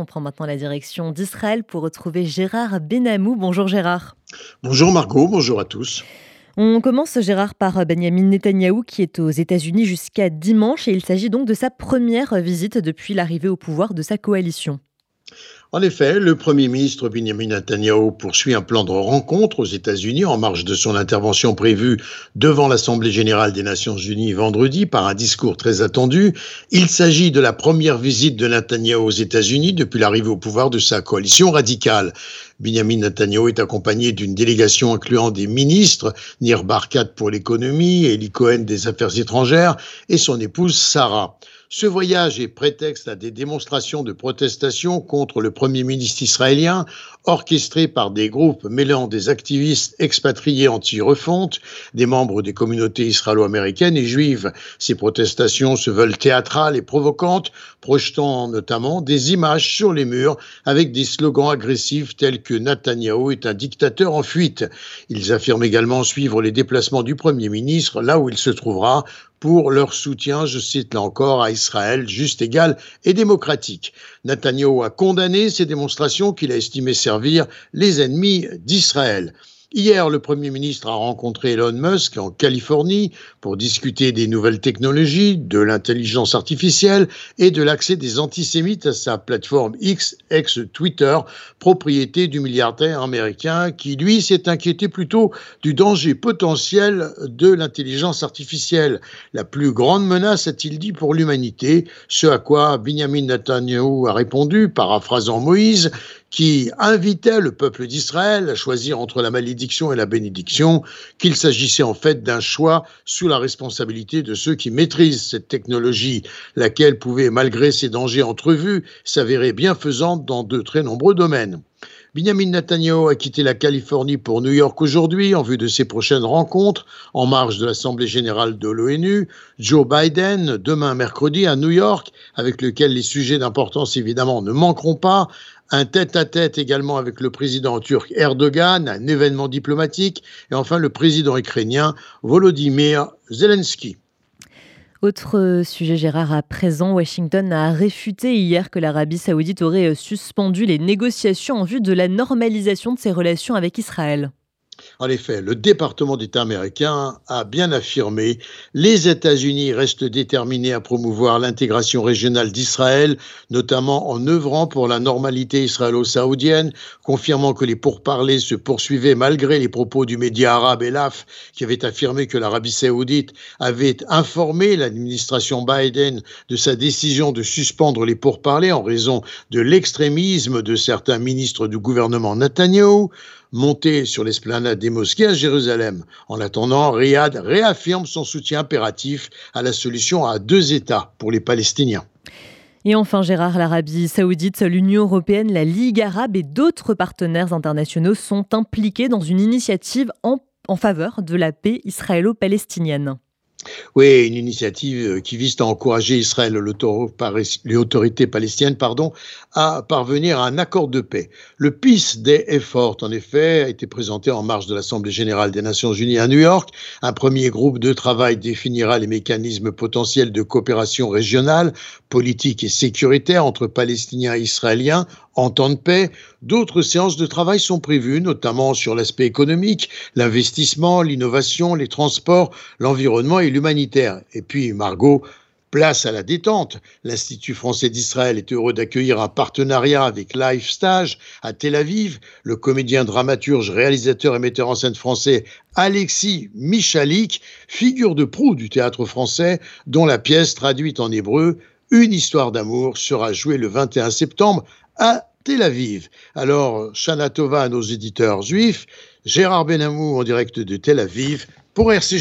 On prend maintenant la direction d'Israël pour retrouver Gérard Benamou. Bonjour Gérard. Bonjour Margot, bonjour à tous. On commence Gérard par Benjamin Netanyahou qui est aux États-Unis jusqu'à dimanche et il s'agit donc de sa première visite depuis l'arrivée au pouvoir de sa coalition. En effet, le Premier ministre Benjamin Netanyahu poursuit un plan de rencontre aux États-Unis en marge de son intervention prévue devant l'Assemblée générale des Nations unies vendredi par un discours très attendu. Il s'agit de la première visite de Netanyahu aux États-Unis depuis l'arrivée au pouvoir de sa coalition radicale. Benjamin Netanyahu est accompagné d'une délégation incluant des ministres, Nir Barkat pour l'économie, Eli Cohen des affaires étrangères et son épouse Sarah. Ce voyage est prétexte à des démonstrations de protestation contre le Premier ministre israélien, orchestrées par des groupes mêlant des activistes expatriés anti-refonte, des membres des communautés israélo-américaines et juives. Ces protestations se veulent théâtrales et provocantes, projetant notamment des images sur les murs avec des slogans agressifs tels que Netanyahou est un dictateur en fuite. Ils affirment également suivre les déplacements du Premier ministre là où il se trouvera pour leur soutien, je cite là encore, à Israël juste, égal et démocratique. Netanyahu a condamné ces démonstrations qu'il a estimées servir les ennemis d'Israël. Hier, le Premier ministre a rencontré Elon Musk en Californie pour discuter des nouvelles technologies, de l'intelligence artificielle et de l'accès des antisémites à sa plateforme X, ex-Twitter, propriété du milliardaire américain qui, lui, s'est inquiété plutôt du danger potentiel de l'intelligence artificielle. La plus grande menace, a-t-il dit, pour l'humanité, ce à quoi Benjamin Netanyahu a répondu, paraphrasant Moïse, qui invitait le peuple d'Israël à choisir entre la malédiction et la bénédiction, qu'il s'agissait en fait d'un choix sous la responsabilité de ceux qui maîtrisent cette technologie, laquelle pouvait, malgré ses dangers entrevus, s'avérer bienfaisante dans de très nombreux domaines. Benjamin Netanyahu a quitté la Californie pour New York aujourd'hui en vue de ses prochaines rencontres en marge de l'Assemblée générale de l'ONU. Joe Biden, demain mercredi à New York, avec lequel les sujets d'importance évidemment ne manqueront pas. Un tête-à-tête également avec le président turc Erdogan, un événement diplomatique. Et enfin le président ukrainien Volodymyr Zelensky. Autre sujet, Gérard, à présent, Washington a réfuté hier que l'Arabie saoudite aurait suspendu les négociations en vue de la normalisation de ses relations avec Israël. En effet, le département d'État américain a bien affirmé les États-Unis restent déterminés à promouvoir l'intégration régionale d'Israël, notamment en œuvrant pour la normalité israélo-saoudienne, confirmant que les pourparlers se poursuivaient malgré les propos du média arabe Elaf qui avait affirmé que l'Arabie saoudite avait informé l'administration Biden de sa décision de suspendre les pourparlers en raison de l'extrémisme de certains ministres du gouvernement Netanyahu monter sur l'esplanade des mosquées à Jérusalem. En attendant, Riyad réaffirme son soutien impératif à la solution à deux États pour les Palestiniens. Et enfin, Gérard, l'Arabie saoudite, l'Union européenne, la Ligue arabe et d'autres partenaires internationaux sont impliqués dans une initiative en faveur de la paix israélo-palestinienne. Oui, une initiative euh, qui vise à encourager Israël et l'autorité palestinienne pardon, à parvenir à un accord de paix. Le Peace Day Effort, en effet, a été présenté en marge de l'Assemblée générale des Nations unies à New York. Un premier groupe de travail définira les mécanismes potentiels de coopération régionale, politique et sécuritaire entre Palestiniens et Israéliens en temps de paix. D'autres séances de travail sont prévues, notamment sur l'aspect économique, l'investissement, l'innovation, les transports, l'environnement et l'humanitaire. Et puis, Margot, Place à la détente. L'Institut français d'Israël est heureux d'accueillir un partenariat avec Life Stage à Tel Aviv. Le comédien, dramaturge, réalisateur et metteur en scène français Alexis Michalik, figure de proue du théâtre français, dont la pièce traduite en hébreu Une histoire d'amour sera jouée le 21 septembre à Tel Aviv. Alors, Shana Tova à nos éditeurs juifs, Gérard Benamou en direct de Tel Aviv pour RCJ.